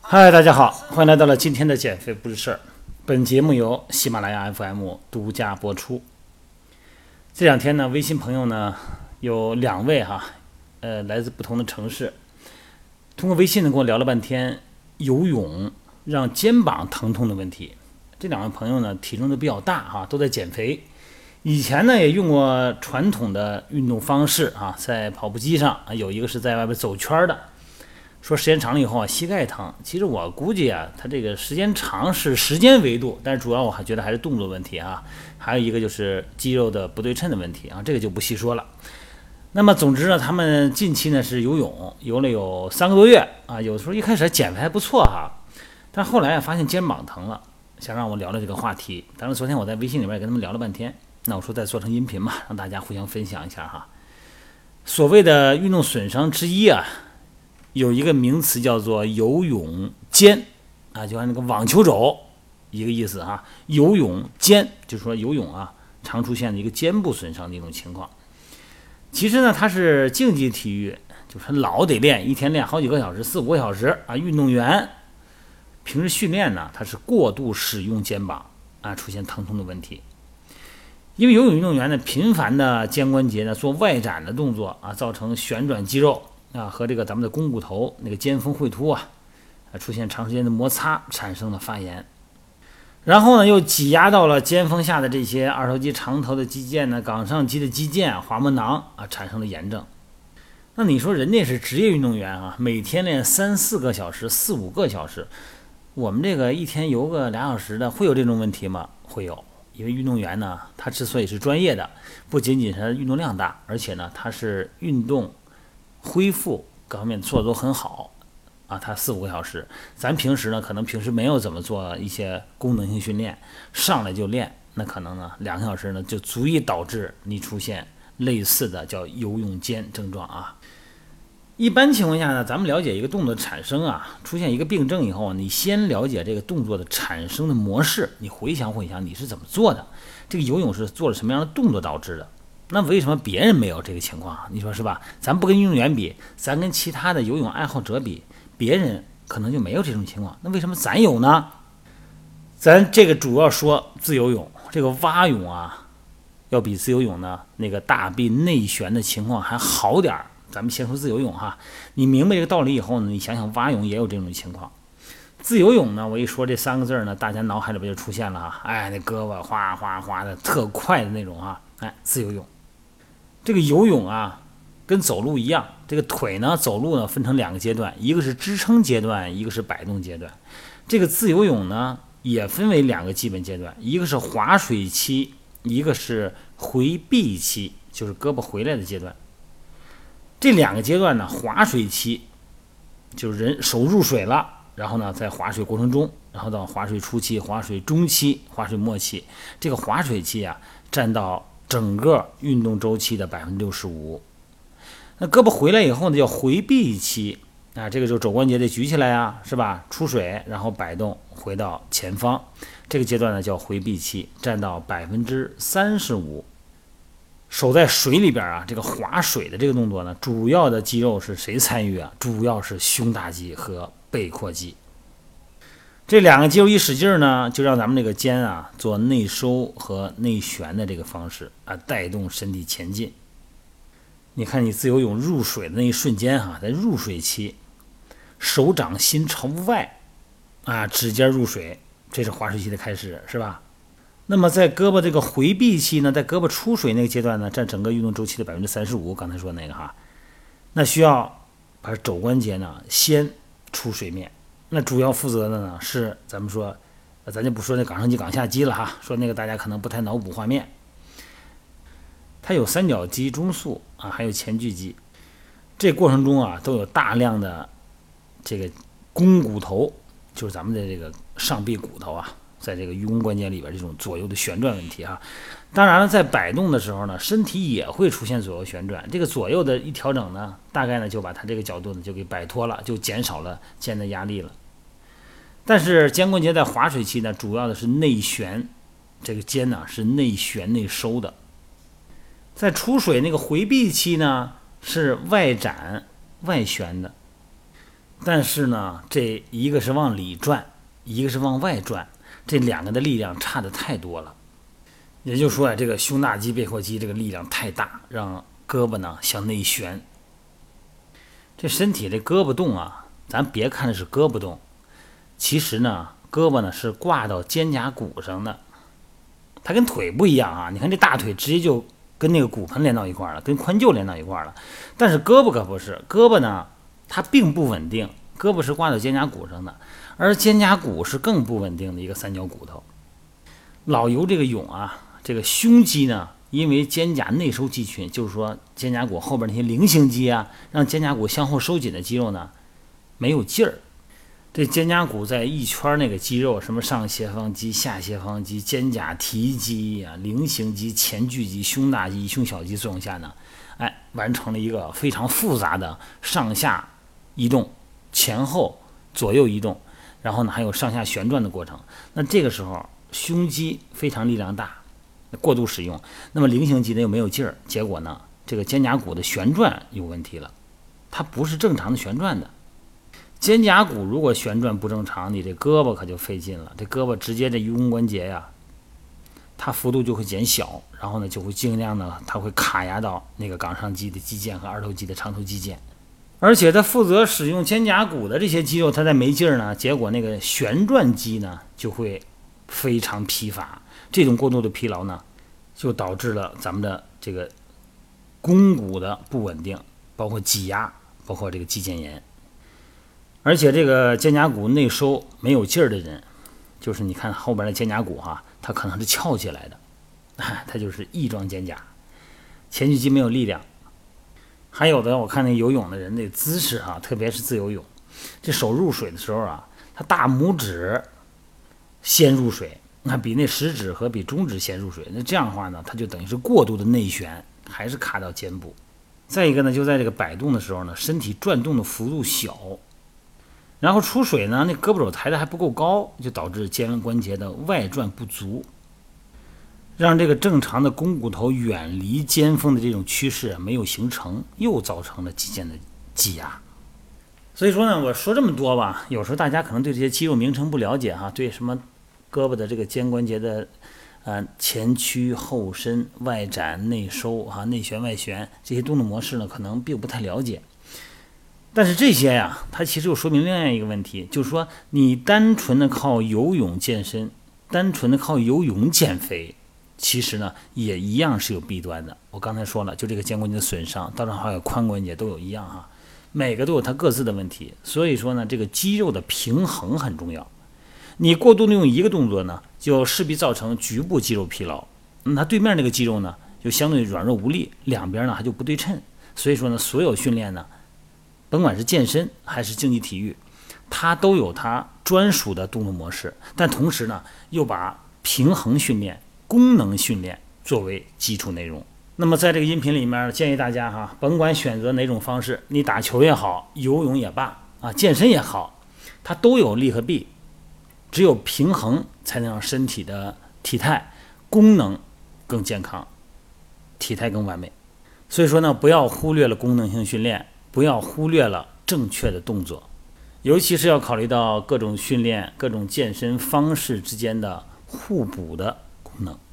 嗨，大家好，欢迎来到了今天的减肥不是事儿。本节目由喜马拉雅 FM 独家播出。这两天呢，微信朋友呢有两位哈，呃，来自不同的城市，通过微信呢跟我聊了半天游泳让肩膀疼痛的问题。这两位朋友呢体重都比较大哈，都在减肥。以前呢也用过传统的运动方式啊，在跑步机上啊，有一个是在外边走圈的。说时间长了以后啊，膝盖疼。其实我估计啊，他这个时间长是时间维度，但是主要我还觉得还是动作问题啊。还有一个就是肌肉的不对称的问题啊，这个就不细说了。那么总之呢，他们近期呢是游泳，游了有三个多月啊。有时候一开始减肥还不错哈，但后来啊发现肩膀疼了，想让我聊聊这个话题。当然昨天我在微信里面跟他们聊了半天，那我说再做成音频嘛，让大家互相分享一下哈。所谓的运动损伤之一啊。有一个名词叫做游泳肩，啊，就按那个网球肘一个意思哈。游泳肩就是说游泳啊，常出现的一个肩部损伤的一种情况。其实呢，它是竞技体育，就是老得练，一天练好几个小时，四五个小时啊。运动员平时训练呢，他是过度使用肩膀啊，出现疼痛的问题。因为游泳运动员呢，频繁的肩关节呢做外展的动作啊，造成旋转肌肉。啊，和这个咱们的肱骨头那个肩峰会突啊，啊出现长时间的摩擦，产生了发炎，然后呢又挤压到了肩峰下的这些二头肌长头的肌腱呢，冈上肌的肌腱、滑膜囊啊，产生了炎症。那你说人家是职业运动员啊，每天练三四个小时、四五个小时，我们这个一天游个俩小时的，会有这种问题吗？会有，因为运动员呢，他之所以是专业的，不仅仅是他运动量大，而且呢，他是运动。恢复各方面做的都很好，啊，他四五个小时，咱平时呢可能平时没有怎么做一些功能性训练，上来就练，那可能呢两个小时呢就足以导致你出现类似的叫游泳肩症状啊。一般情况下呢，咱们了解一个动作产生啊，出现一个病症以后，你先了解这个动作的产生的模式，你回想回想你是怎么做的，这个游泳是做了什么样的动作导致的。那为什么别人没有这个情况？你说是吧？咱不跟运动员比，咱跟其他的游泳爱好者比，别人可能就没有这种情况。那为什么咱有呢？咱这个主要说自由泳，这个蛙泳啊，要比自由泳呢那个大臂内旋的情况还好点儿。咱们先说自由泳哈，你明白这个道理以后呢，你想想蛙泳也有这种情况。自由泳呢，我一说这三个字儿呢，大家脑海里边就出现了哈，哎，那胳膊哗哗哗的特快的那种啊，哎，自由泳。这个游泳啊，跟走路一样，这个腿呢走路呢分成两个阶段，一个是支撑阶段，一个是摆动阶段。这个自由泳呢也分为两个基本阶段，一个是划水期，一个是回避期，就是胳膊回来的阶段。这两个阶段呢，划水期就是人手入水了，然后呢在划水过程中，然后到划水初期、划水中期、划水末期，这个划水期啊占到。整个运动周期的百分之六十五，那胳膊回来以后呢，叫回避期啊，这个就肘关节得举起来啊，是吧？出水，然后摆动回到前方，这个阶段呢叫回避期，占到百分之三十五。手在水里边啊，这个划水的这个动作呢，主要的肌肉是谁参与啊？主要是胸大肌和背阔肌。这两个肌肉一使劲呢，就让咱们这个肩啊做内收和内旋的这个方式啊，带动身体前进。你看，你自由泳入水的那一瞬间哈，在入水期，手掌心朝外啊，指尖入水，这是划水期的开始，是吧？那么在胳膊这个回避期呢，在胳膊出水那个阶段呢，占整个运动周期的百分之三十五。刚才说那个哈，那需要把肘关节呢先出水面。那主要负责的呢是咱们说，咱就不说那冈上肌、冈下肌了哈，说那个大家可能不太脑补画面。它有三角肌、中束啊，还有前锯肌，这过程中啊都有大量的这个肱骨头，就是咱们的这个上臂骨头啊。在这个盂肱关节里边，这种左右的旋转问题哈，当然了，在摆动的时候呢，身体也会出现左右旋转。这个左右的一调整呢，大概呢就把它这个角度呢就给摆脱了，就减少了肩的压力了。但是肩关节在划水期呢，主要的是内旋，这个肩呢是内旋内收的。在出水那个回避期呢，是外展外旋的。但是呢，这一个是往里转，一个是往外转，这两个的力量差的太多了。也就是说啊，这个胸大肌背阔肌这个力量太大，让胳膊呢向内旋。这身体这胳膊动啊，咱别看是胳膊动，其实呢，胳膊呢是挂到肩胛骨上的，它跟腿不一样啊。你看这大腿直接就跟那个骨盆连到一块了，跟髋臼连到一块了。但是胳膊可不是，胳膊呢。它并不稳定，胳膊是挂到肩胛骨上的，而肩胛骨是更不稳定的一个三角骨头。老游这个泳啊，这个胸肌呢，因为肩胛内收肌群，就是说肩胛骨后边那些菱形肌啊，让肩胛骨向后收紧的肌肉呢，没有劲儿。这肩胛骨在一圈那个肌肉，什么上斜方肌、下斜方肌、肩胛提肌啊、菱形肌、前锯肌、胸大肌、胸小肌作用下呢，哎，完成了一个非常复杂的上下。移动，前后左右移动，然后呢还有上下旋转的过程。那这个时候胸肌非常力量大，过度使用，那么菱形肌呢又没有劲儿，结果呢这个肩胛骨的旋转有问题了，它不是正常的旋转的。肩胛骨如果旋转不正常，你这胳膊可就费劲了。这胳膊直接这盂肱关节呀，它幅度就会减小，然后呢就会尽量呢它会卡压到那个冈上肌的肌腱和二头肌的长头肌腱。而且他负责使用肩胛骨的这些肌肉，他在没劲儿呢，结果那个旋转肌呢就会非常疲乏。这种过度的疲劳呢，就导致了咱们的这个肱骨的不稳定，包括挤压，包括这个肌腱炎。而且这个肩胛骨内收没有劲儿的人，就是你看后边的肩胛骨哈，它可能是翘起来的，它就是翼状肩胛，前锯肌没有力量。还有的，我看那游泳的人那姿势啊，特别是自由泳，这手入水的时候啊，他大拇指先入水，那比那食指和比中指先入水，那这样的话呢，它就等于是过度的内旋，还是卡到肩部。再一个呢，就在这个摆动的时候呢，身体转动的幅度小，然后出水呢，那胳膊肘抬的还不够高，就导致肩关节的外转不足。让这个正常的肱骨头远离肩峰的这种趋势没有形成，又造成了肌腱的挤压。所以说呢，我说这么多吧，有时候大家可能对这些肌肉名称不了解哈，对什么胳膊的这个肩关节的，呃前屈后伸、外展内收哈、内旋外旋这些动作模式呢，可能并不太了解。但是这些呀，它其实又说明另外一个问题，就是说你单纯的靠游泳健身，单纯的靠游泳减肥。其实呢，也一样是有弊端的。我刚才说了，就这个肩关节的损伤，当然还有髋关节都有一样哈，每个都有它各自的问题。所以说呢，这个肌肉的平衡很重要。你过度的用一个动作呢，就势必造成局部肌肉疲劳。那它对面那个肌肉呢，就相对软弱无力，两边呢它就不对称。所以说呢，所有训练呢，甭管是健身还是竞技体育，它都有它专属的动作模式，但同时呢，又把平衡训练。功能训练作为基础内容，那么在这个音频里面建议大家哈，甭管选择哪种方式，你打球也好，游泳也罢啊，健身也好，它都有利和弊，只有平衡才能让身体的体态功能更健康，体态更完美。所以说呢，不要忽略了功能性训练，不要忽略了正确的动作，尤其是要考虑到各种训练、各种健身方式之间的互补的。功